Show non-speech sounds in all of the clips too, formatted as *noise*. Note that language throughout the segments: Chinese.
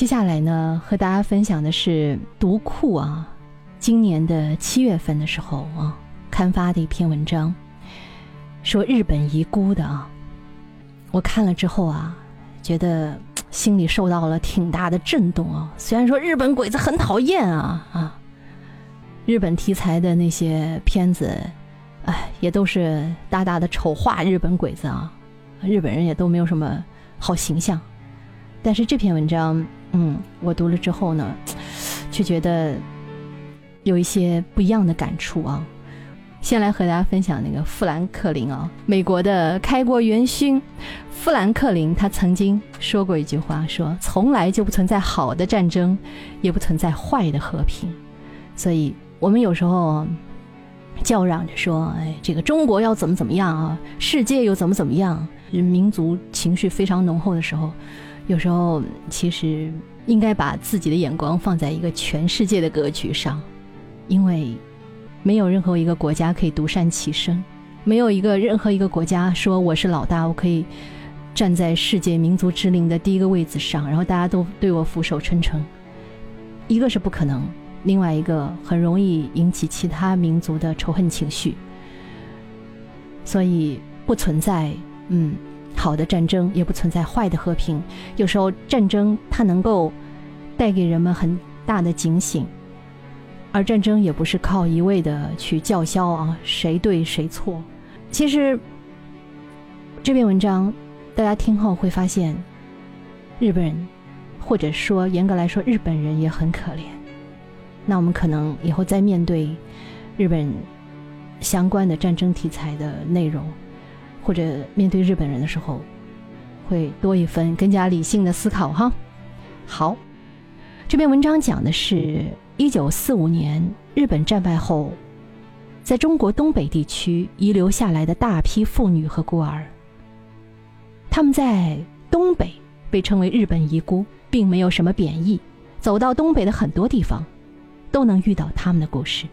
接下来呢，和大家分享的是读库啊，今年的七月份的时候啊，刊发的一篇文章，说日本遗孤的啊。我看了之后啊，觉得心里受到了挺大的震动啊。虽然说日本鬼子很讨厌啊啊，日本题材的那些片子，哎，也都是大大的丑化日本鬼子啊，日本人也都没有什么好形象。但是这篇文章，嗯，我读了之后呢，*tsk* 却觉得有一些不一样的感触啊。先来和大家分享那个富兰克林啊，美国的开国元勋富兰克林，他曾经说过一句话，说从来就不存在好的战争，也不存在坏的和平。所以，我们有时候叫嚷着说，哎，这个中国要怎么怎么样啊，世界又怎么怎么样，民族情绪非常浓厚的时候，有时候其实应该把自己的眼光放在一个全世界的格局上，因为。没有任何一个国家可以独善其身，没有一个任何一个国家说我是老大，我可以站在世界民族之林的第一个位子上，然后大家都对我俯首称臣。一个是不可能，另外一个很容易引起其他民族的仇恨情绪，所以不存在嗯好的战争，也不存在坏的和平。有时候战争它能够带给人们很大的警醒。而战争也不是靠一味的去叫嚣啊，谁对谁错。其实这篇文章大家听后会发现，日本人或者说严格来说日本人也很可怜。那我们可能以后再面对日本相关的战争题材的内容，或者面对日本人的时候，会多一分更加理性的思考哈。好，这篇文章讲的是。一九四五年，日本战败后，在中国东北地区遗留下来的大批妇女和孤儿，他们在东北被称为日本遗孤，并没有什么贬义。走到东北的很多地方，都能遇到他们的故事。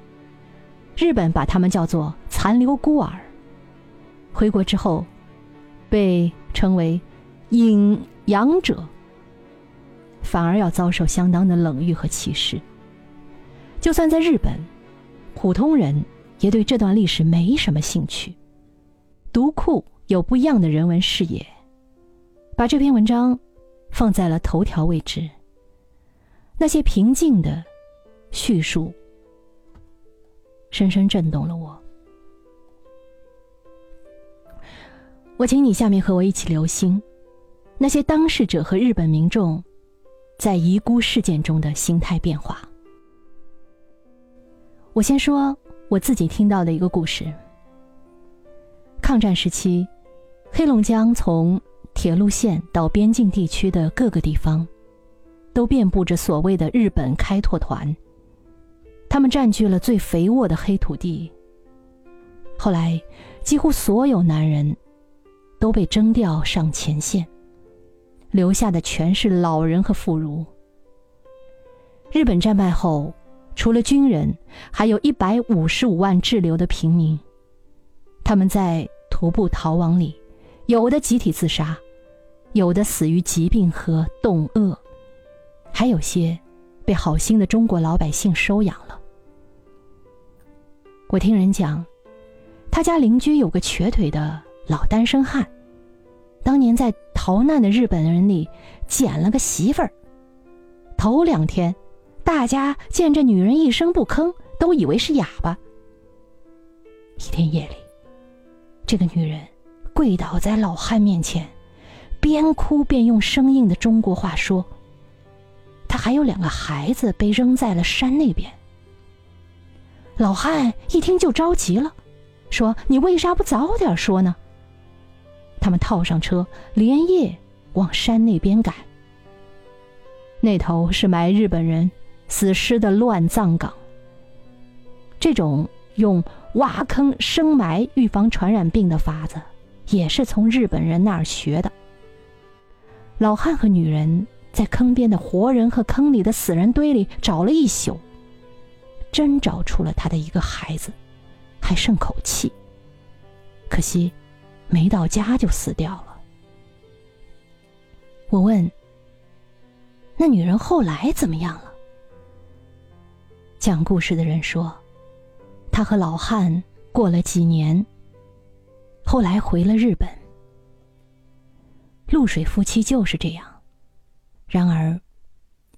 日本把他们叫做残留孤儿。回国之后，被称为隐阳者，反而要遭受相当的冷遇和歧视。就算在日本，普通人也对这段历史没什么兴趣。读库有不一样的人文视野，把这篇文章放在了头条位置。那些平静的叙述，深深震动了我。我请你下面和我一起留心那些当事者和日本民众在遗孤事件中的心态变化。我先说我自己听到的一个故事。抗战时期，黑龙江从铁路线到边境地区的各个地方，都遍布着所谓的日本开拓团。他们占据了最肥沃的黑土地。后来，几乎所有男人都被征调上前线，留下的全是老人和妇孺。日本战败后。除了军人，还有一百五十五万滞留的平民。他们在徒步逃亡里，有的集体自杀，有的死于疾病和冻饿，还有些被好心的中国老百姓收养了。我听人讲，他家邻居有个瘸腿的老单身汉，当年在逃难的日本人里捡了个媳妇儿，头两天。大家见这女人一声不吭，都以为是哑巴。一天夜里，这个女人跪倒在老汉面前，边哭边用生硬的中国话说：“她还有两个孩子被扔在了山那边。”老汉一听就着急了，说：“你为啥不早点说呢？”他们套上车，连夜往山那边赶。那头是埋日本人。死尸的乱葬岗。这种用挖坑生埋预防传染病的法子，也是从日本人那儿学的。老汉和女人在坑边的活人和坑里的死人堆里找了一宿，真找出了他的一个孩子，还剩口气。可惜，没到家就死掉了。我问：“那女人后来怎么样了？讲故事的人说，她和老汉过了几年，后来回了日本。露水夫妻就是这样。然而，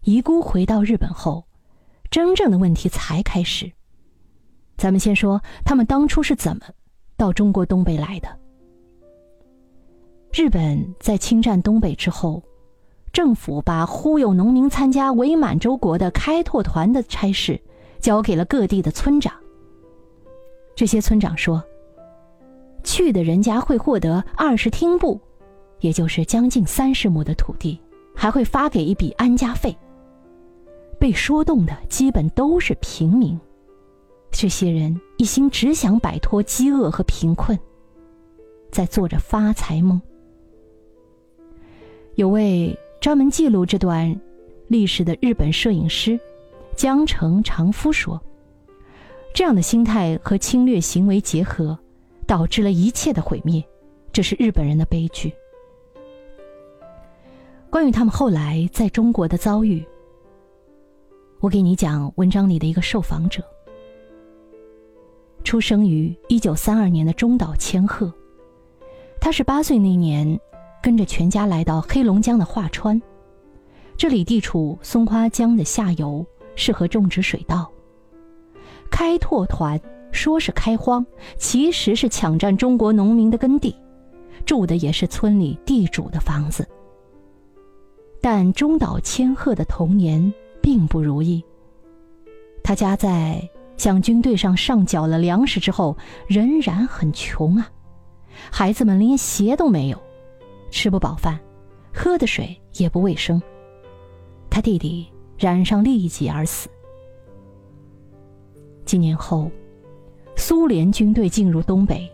遗孤回到日本后，真正的问题才开始。咱们先说他们当初是怎么到中国东北来的。日本在侵占东北之后，政府把忽悠农民参加伪满洲国的开拓团的差事交给了各地的村长。这些村长说，去的人家会获得二十听布。也就是将近三十亩的土地，还会发给一笔安家费。被说动的基本都是平民，这些人一心只想摆脱饥饿和贫困，在做着发财梦。有位专门记录这段历史的日本摄影师江城长夫说：“这样的心态和侵略行为结合，导致了一切的毁灭，这是日本人的悲剧。”关于他们后来在中国的遭遇，我给你讲文章里的一个受访者。出生于一九三二年的中岛千鹤，他是八岁那年跟着全家来到黑龙江的桦川，这里地处松花江的下游，适合种植水稻。开拓团说是开荒，其实是抢占中国农民的耕地，住的也是村里地主的房子。但中岛千鹤的童年并不如意。他家在向军队上上缴了粮食之后，仍然很穷啊。孩子们连鞋都没有，吃不饱饭，喝的水也不卫生。他弟弟染上痢疾而死。几年后，苏联军队进入东北，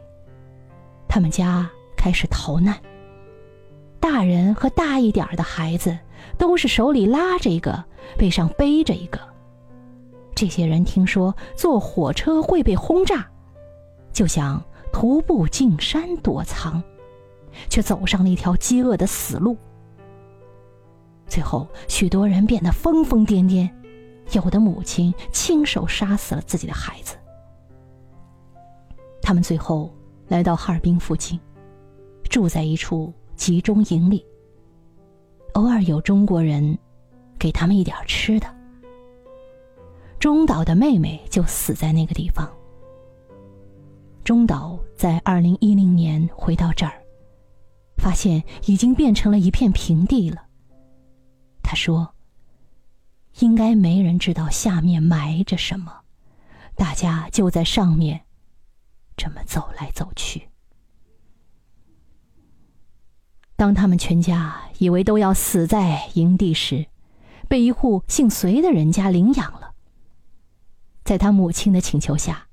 他们家开始逃难。大人和大一点的孩子，都是手里拉着一个，背上背着一个。这些人听说坐火车会被轰炸，就想徒步进山躲藏，却走上了一条饥饿的死路。最后，许多人变得疯疯癫癫，有的母亲亲手杀死了自己的孩子。他们最后来到哈尔滨附近，住在一处。集中营里，偶尔有中国人给他们一点吃的。中岛的妹妹就死在那个地方。中岛在二零一零年回到这儿，发现已经变成了一片平地了。他说：“应该没人知道下面埋着什么，大家就在上面这么走来走去。”当他们全家以为都要死在营地时，被一户姓隋的人家领养了。在他母亲的请求下，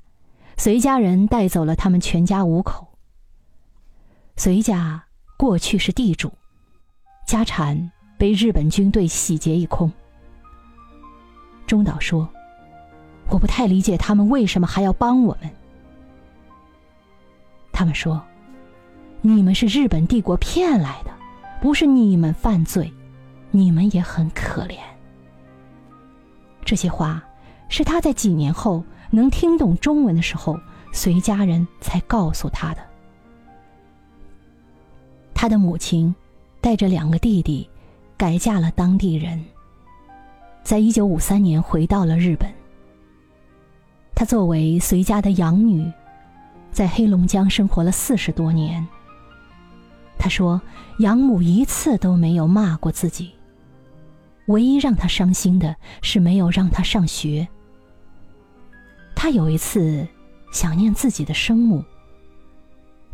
隋家人带走了他们全家五口。隋家过去是地主，家产被日本军队洗劫一空。中岛说：“我不太理解他们为什么还要帮我们。”他们说。你们是日本帝国骗来的，不是你们犯罪，你们也很可怜。这些话是他在几年后能听懂中文的时候，随家人才告诉他的。他的母亲带着两个弟弟改嫁了当地人，在一九五三年回到了日本。他作为随家的养女，在黑龙江生活了四十多年。他说：“养母一次都没有骂过自己，唯一让他伤心的是没有让他上学。他有一次想念自己的生母，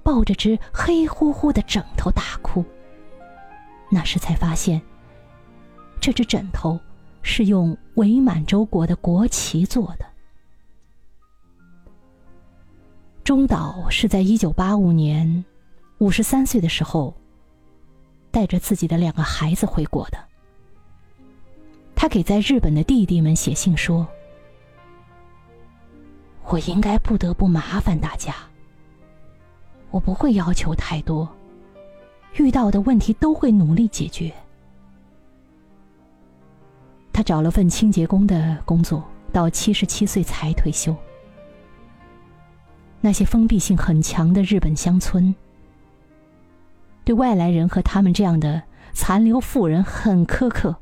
抱着只黑乎乎的枕头大哭。那时才发现，这只枕头是用伪满洲国的国旗做的。”中岛是在一九八五年。五十三岁的时候，带着自己的两个孩子回国的。他给在日本的弟弟们写信说：“我应该不得不麻烦大家。我不会要求太多，遇到的问题都会努力解决。他找了份清洁工的工作，到七十七岁才退休。那些封闭性很强的日本乡村，对外来人和他们这样的残留富人很苛刻。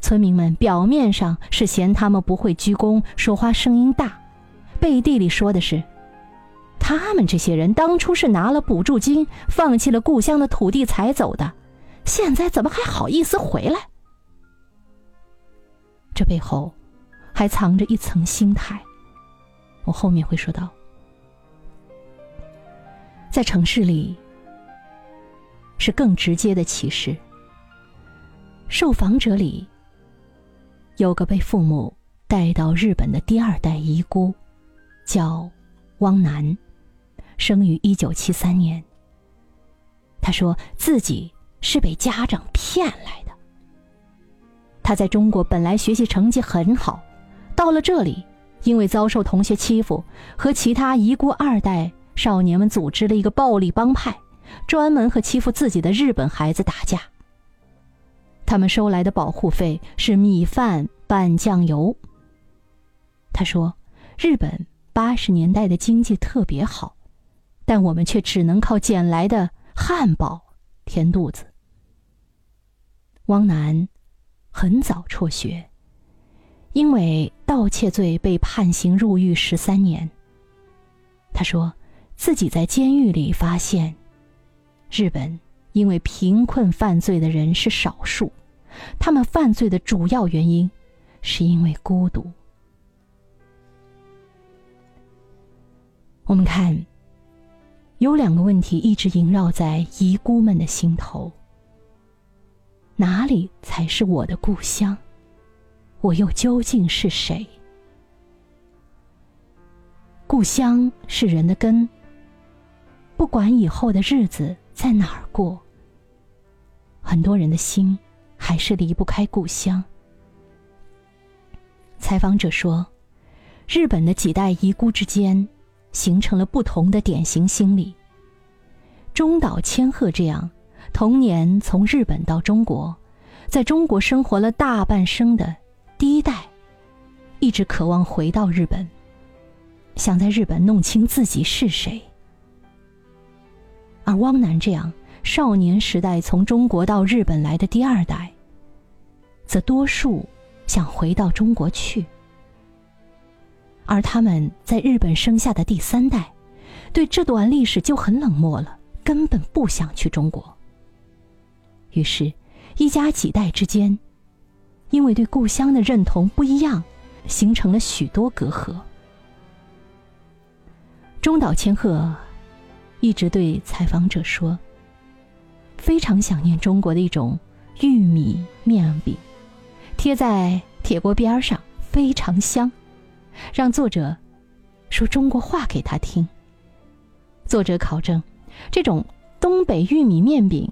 村民们表面上是嫌他们不会鞠躬、说话声音大，背地里说的是，他们这些人当初是拿了补助金，放弃了故乡的土地才走的，现在怎么还好意思回来？这背后还藏着一层心态，我后面会说到。在城市里，是更直接的歧视。受访者里，有个被父母带到日本的第二代遗孤，叫汪楠，生于一九七三年。他说自己是被家长骗来的。他在中国本来学习成绩很好，到了这里，因为遭受同学欺负，和其他遗孤二代。少年们组织了一个暴力帮派，专门和欺负自己的日本孩子打架。他们收来的保护费是米饭拌酱油。他说：“日本八十年代的经济特别好，但我们却只能靠捡来的汉堡填肚子。”汪楠很早辍学，因为盗窃罪被判刑入狱十三年。他说。自己在监狱里发现，日本因为贫困犯罪的人是少数，他们犯罪的主要原因是因为孤独。我们看，有两个问题一直萦绕在遗孤们的心头：哪里才是我的故乡？我又究竟是谁？故乡是人的根。不管以后的日子在哪儿过，很多人的心还是离不开故乡。采访者说，日本的几代遗孤之间形成了不同的典型心理。中岛千鹤这样童年从日本到中国，在中国生活了大半生的第一代，一直渴望回到日本，想在日本弄清自己是谁。而汪楠这样少年时代从中国到日本来的第二代，则多数想回到中国去；而他们在日本生下的第三代，对这段历史就很冷漠了，根本不想去中国。于是，一家几代之间，因为对故乡的认同不一样，形成了许多隔阂。中岛千鹤。一直对采访者说：“非常想念中国的一种玉米面饼，贴在铁锅边上，非常香。让作者说中国话给他听。作者考证，这种东北玉米面饼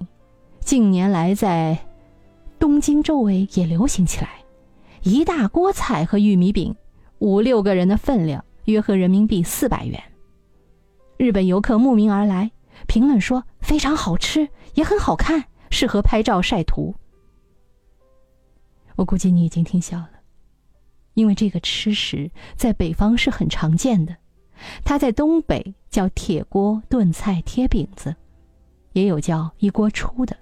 近年来在东京周围也流行起来。一大锅菜和玉米饼，五六个人的分量，约合人民币四百元。”日本游客慕名而来，评论说非常好吃，也很好看，适合拍照晒图。我估计你已经听笑了，因为这个吃食在北方是很常见的，它在东北叫铁锅炖菜贴饼子，也有叫一锅出的。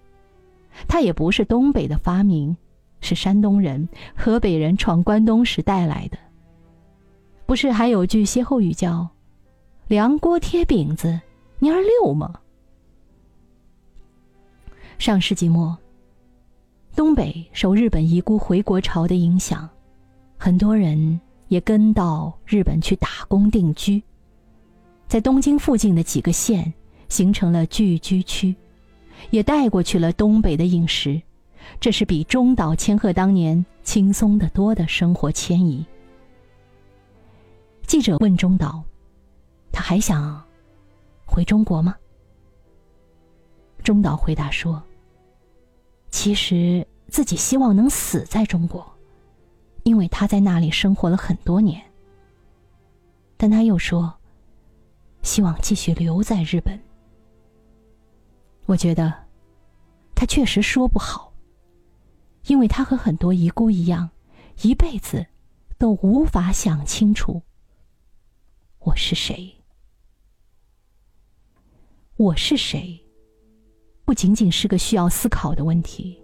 它也不是东北的发明，是山东人、河北人闯关东时带来的。不是还有句歇后语叫？凉锅贴饼子，蔫儿溜吗？上世纪末，东北受日本遗孤回国潮的影响，很多人也跟到日本去打工定居，在东京附近的几个县形成了聚居区，也带过去了东北的饮食，这是比中岛千鹤当年轻松得多的生活迁移。记者问中岛。他还想回中国吗？中岛回答说：“其实自己希望能死在中国，因为他在那里生活了很多年。但他又说，希望继续留在日本。我觉得他确实说不好，因为他和很多遗孤一样，一辈子都无法想清楚我是谁。我是谁，不仅仅是个需要思考的问题，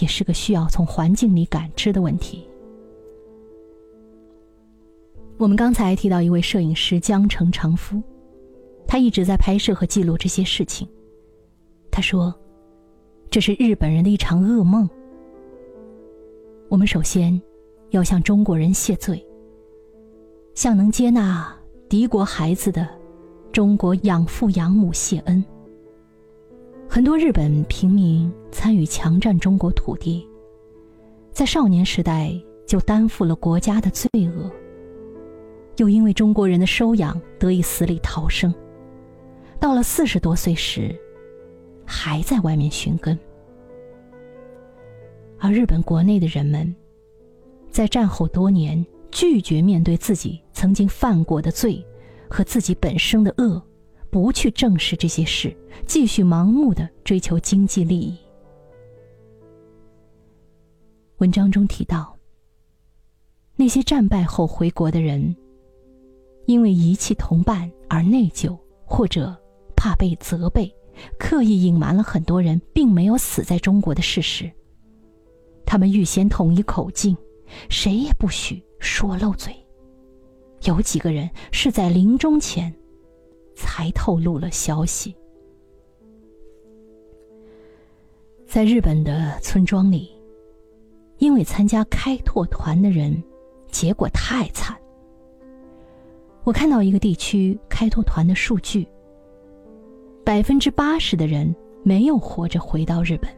也是个需要从环境里感知的问题。我们刚才提到一位摄影师江城长夫，他一直在拍摄和记录这些事情。他说：“这是日本人的一场噩梦。我们首先要向中国人谢罪，向能接纳敌国孩子的。”中国养父养母谢恩。很多日本平民参与强占中国土地，在少年时代就担负了国家的罪恶，又因为中国人的收养得以死里逃生，到了四十多岁时，还在外面寻根。而日本国内的人们，在战后多年拒绝面对自己曾经犯过的罪。和自己本身的恶，不去正视这些事，继续盲目的追求经济利益。文章中提到，那些战败后回国的人，因为遗弃同伴而内疚，或者怕被责备，刻意隐瞒了很多人并没有死在中国的事实。他们预先统一口径，谁也不许说漏嘴。有几个人是在临终前才透露了消息。在日本的村庄里，因为参加开拓团的人结果太惨。我看到一个地区开拓团的数据，百分之八十的人没有活着回到日本。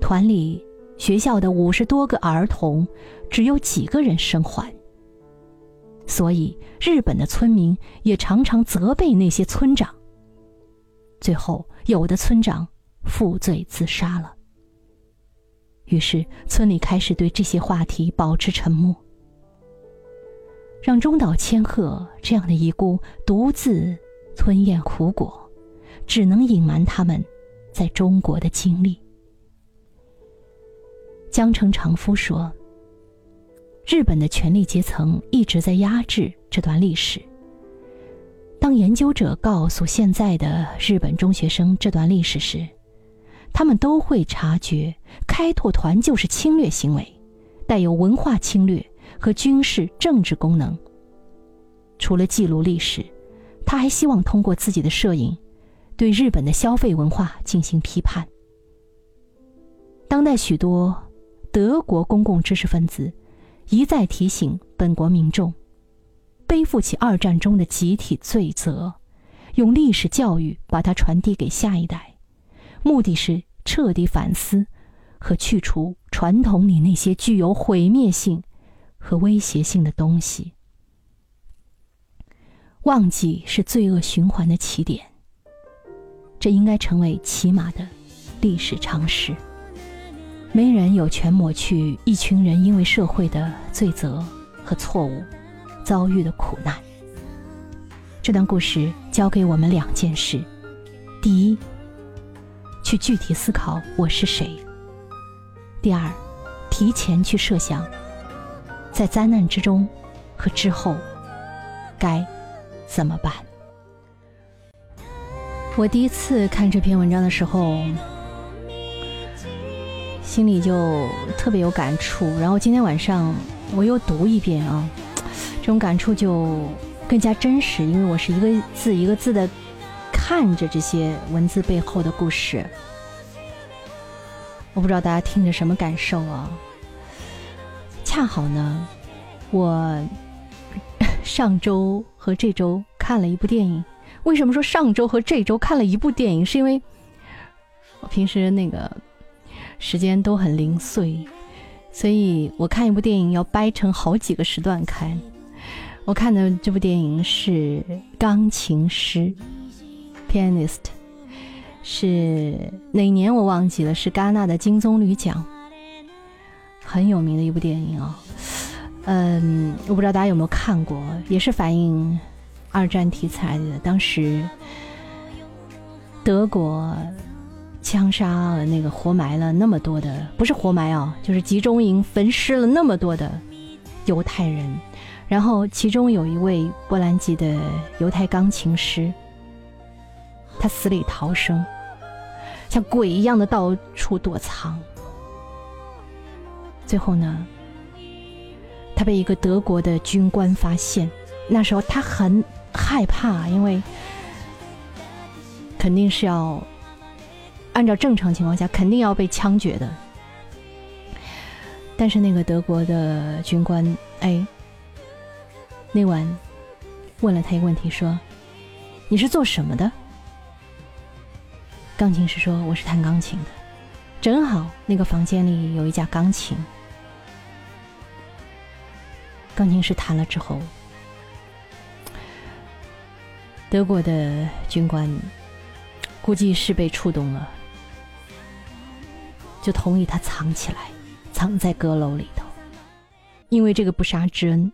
团里学校的五十多个儿童，只有几个人生还。所以，日本的村民也常常责备那些村长。最后，有的村长负罪自杀了。于是，村里开始对这些话题保持沉默，让中岛千鹤这样的遗孤独自吞咽苦果，只能隐瞒他们在中国的经历。江城长夫说。日本的权力阶层一直在压制这段历史。当研究者告诉现在的日本中学生这段历史时，他们都会察觉开拓团就是侵略行为，带有文化侵略和军事政治功能。除了记录历史，他还希望通过自己的摄影，对日本的消费文化进行批判。当代许多德国公共知识分子。一再提醒本国民众，背负起二战中的集体罪责，用历史教育把它传递给下一代，目的是彻底反思和去除传统里那些具有毁灭性和威胁性的东西。忘记是罪恶循环的起点，这应该成为起码的历史常识。没人有权抹去一群人因为社会的罪责和错误遭遇的苦难。这段故事教给我们两件事：第一，去具体思考我是谁；第二，提前去设想，在灾难之中和之后该怎么办。我第一次看这篇文章的时候。心里就特别有感触，然后今天晚上我又读一遍啊，*tsk* 这种感触就更加真实，因为我是一个字一个字的看着这些文字背后的故事。我不知道大家听着什么感受啊？恰好呢，我 *laughs* 上周和这周看了一部电影。为什么说上周和这周看了一部电影？是因为我平时那个。时间都很零碎，所以我看一部电影要掰成好几个时段看。我看的这部电影是《钢琴师》（Pianist），是哪年我忘记了，是戛纳的金棕榈奖，很有名的一部电影啊。嗯，我不知道大家有没有看过，也是反映二战题材的。当时德国。枪杀了那个活埋了那么多的，不是活埋啊，就是集中营焚尸了那么多的犹太人。然后其中有一位波兰籍的犹太钢琴师，他死里逃生，像鬼一样的到处躲藏。最后呢，他被一个德国的军官发现。那时候他很害怕，因为肯定是要按照正常情况下肯定要被枪决的。但是那个德国的军官，哎，那晚问了他一个问题，说：“你是做什么的？”钢琴师说：“我是弹钢琴的。”正好那个房间里有一架钢琴。钢琴师弹了之后，德国的军官估计是被触动了，就同意他藏起来，藏在阁楼里头。因为这个不杀之恩，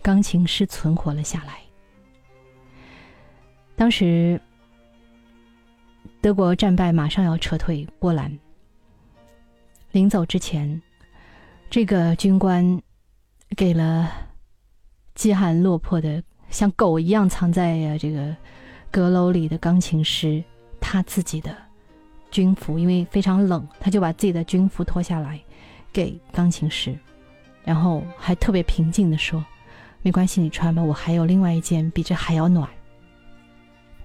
钢琴师存活了下来。当时德国战败，马上要撤退波兰。临走之前，这个军官。给了饥寒落魄的像狗一样藏在呀这个阁楼里的钢琴师他自己的军服，因为非常冷，他就把自己的军服脱下来给钢琴师，然后还特别平静的说：“没关系，你穿吧，我还有另外一件比这还要暖。”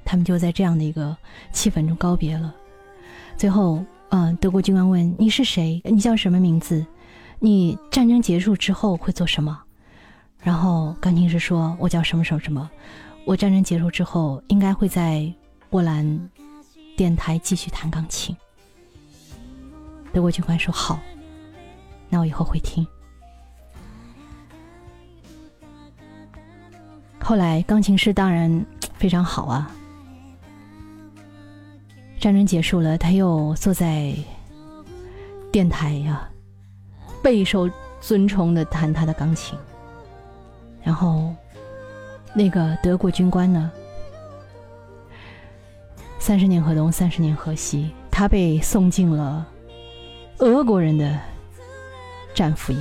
他们就在这样的一个气氛中告别了。最后，嗯，德国军官问：“你是谁？你叫什么名字？”你战争结束之后会做什么？然后钢琴师说：“我叫什么什么什么，我战争结束之后应该会在波兰电台继续弹钢琴。”德国军官说：“好，那我以后会听。”后来钢琴师当然 *tsk* 非常好啊。战争结束了，他又坐在电台呀。备受尊崇的弹他的钢琴，然后那个德国军官呢？三十年河东，三十年河西，他被送进了俄国人的战俘营。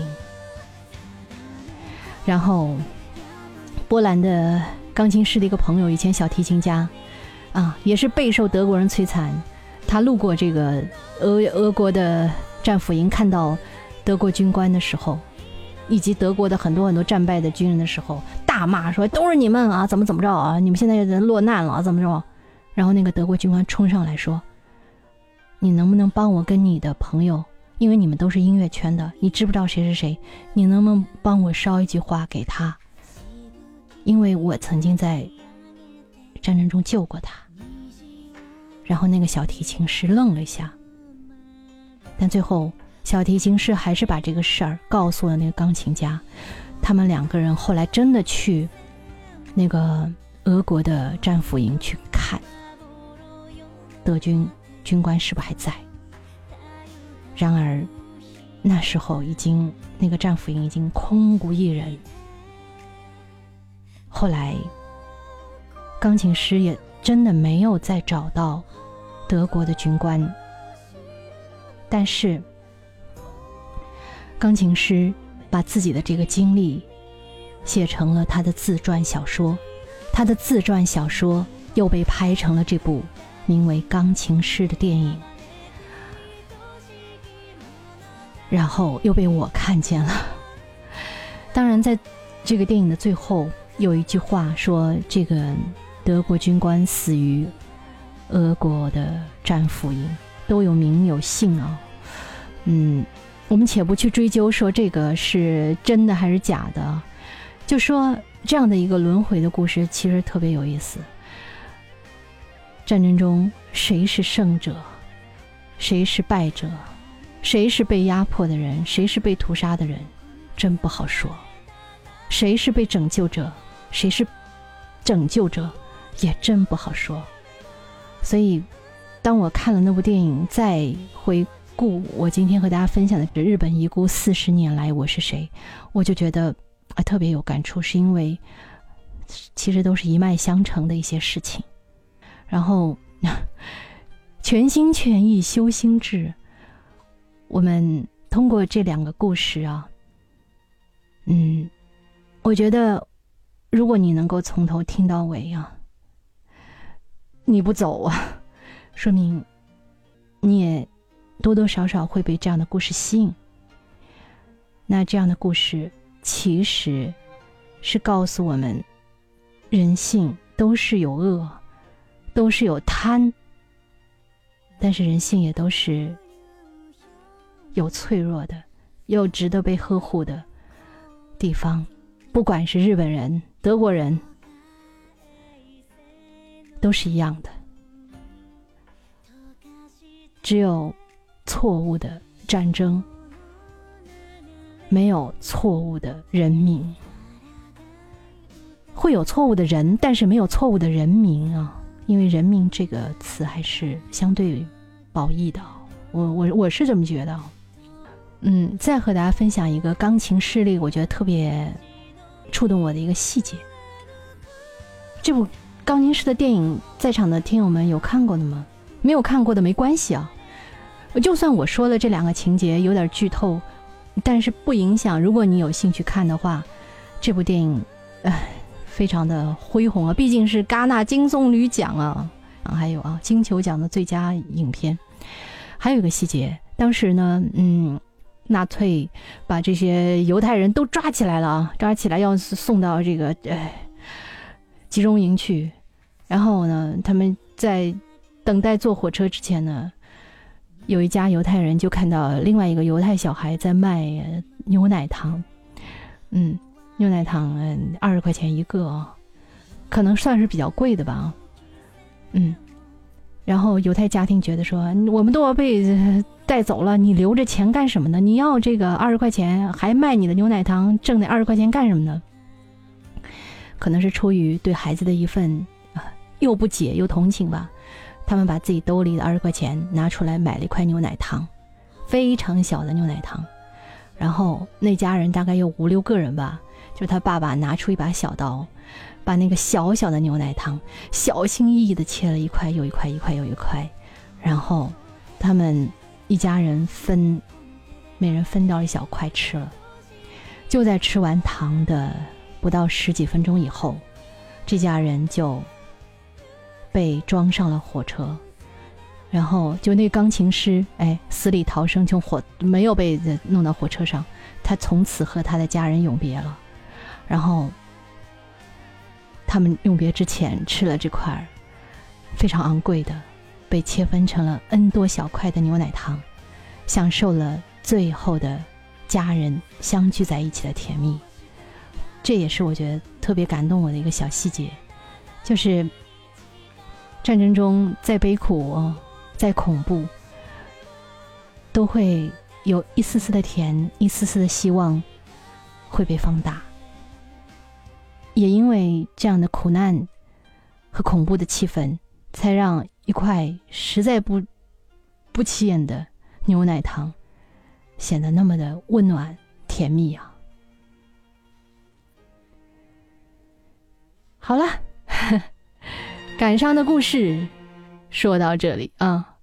然后，波兰的钢琴师的一个朋友，以前小提琴家，啊，也是备受德国人摧残。他路过这个俄俄国的战俘营，看到。德国军官的时候，以及德国的很多很多战败的军人的时候，大骂说：“都是你们啊，怎么怎么着啊？你们现在人落难了，怎么着？”然后那个德国军官冲上来说：“你能不能帮我跟你的朋友，因为你们都是音乐圈的，你知不知道谁是谁？你能不能帮我捎一句话给他？因为我曾经在战争中救过他。”然后那个小提琴师愣了一下，但最后。小提琴师还是把这个事儿告诉了那个钢琴家，他们两个人后来真的去那个俄国的战俘营去看德军军官是不是还在。然而那时候已经那个战俘营已经空无一人。后来钢琴师也真的没有再找到德国的军官，但是。钢琴师把自己的这个经历写成了他的自传小说，他的自传小说又被拍成了这部名为《钢琴师》的电影，然后又被我看见了。当然，在这个电影的最后有一句话说：“这个德国军官死于俄国的战俘营，都有名有姓啊。”嗯。我们且不去追究说这个是真的还是假的，就说这样的一个轮回的故事其实特别有意思。战争中谁是胜者，谁是败者，谁是被压迫的人，谁是被屠杀的人，真不好说。谁是被拯救者，谁是拯救者，也真不好说。所以，当我看了那部电影，再回。顾我今天和大家分享的日本遗孤四十年来我是谁，我就觉得啊特别有感触，是因为其实都是一脉相承的一些事情。然后全心全意修心志。我们通过这两个故事啊，嗯，我觉得，如果你能够从头听到尾啊，你不走啊，说明你也多多少少会被这样的故事吸引。那这样的故事其实是告诉我们，人性都是有恶，都是有贪。但是人性也都是有脆弱的，有值得被呵护的地方。不管是日本人、德国人，都是一样的。只有错误的战争，没有错误的人民。会有错误的人，但是没有错误的人民啊。因为“人民”这个词还是相对褒义的，我我我是这么觉得。嗯，再和大家分享一个钢琴师里，我觉得特别触动我的一个细节。这部钢琴师的电影，在场的听友们有看过的吗？没有看过的没关系啊，就算我说的这两个情节有点剧透，但是不影响。如果你有兴趣看的话，这部电影，唉。非常的恢宏啊，毕竟是戛纳金棕榈奖啊，啊，还有啊金球奖的最佳影片。还有一个细节，当时呢，嗯，纳粹把这些犹太人都抓起来了啊，抓起来要送到这个呃集中营去。然后呢，他们在等待坐火车之前呢，有一家犹太人就看到另外一个犹太小孩在卖牛奶糖，嗯。牛奶糖，嗯，二十块钱一个，可能算是比较贵的吧，嗯。然后犹太家庭觉得说，我们都要被带走了，你留着钱干什么呢？你要这个二十块钱，还卖你的牛奶糖，挣那二十块钱干什么呢？可能是出于对孩子的一份又不解又同情吧，他们把自己兜里的二十块钱拿出来买了一块牛奶糖，非常小的牛奶糖。然后那家人大概有五六个人吧。就他爸爸拿出一把小刀，把那个小小的牛奶糖小心翼翼地切了一块又一块，一块又一块，然后他们一家人分，每人分到一小块吃了。就在吃完糖的不到十几分钟以后，这家人就被装上了火车，然后就那钢琴师哎死里逃生，从火没有被弄到火车上，他从此和他的家人永别了。然后，他们永别之前吃了这块非常昂贵的、被切分成了 N 多小块的牛奶糖，享受了最后的家人相聚在一起的甜蜜。这也是我觉得特别感动我的一个小细节，就是战争中再悲苦、再恐怖，都会有一丝丝的甜，一丝丝的希望会被放大。也因为这样的苦难和恐怖的气氛，才让一块实在不不起眼的牛奶糖显得那么的温暖甜蜜啊！好了，*laughs* 感伤的故事说到这里啊。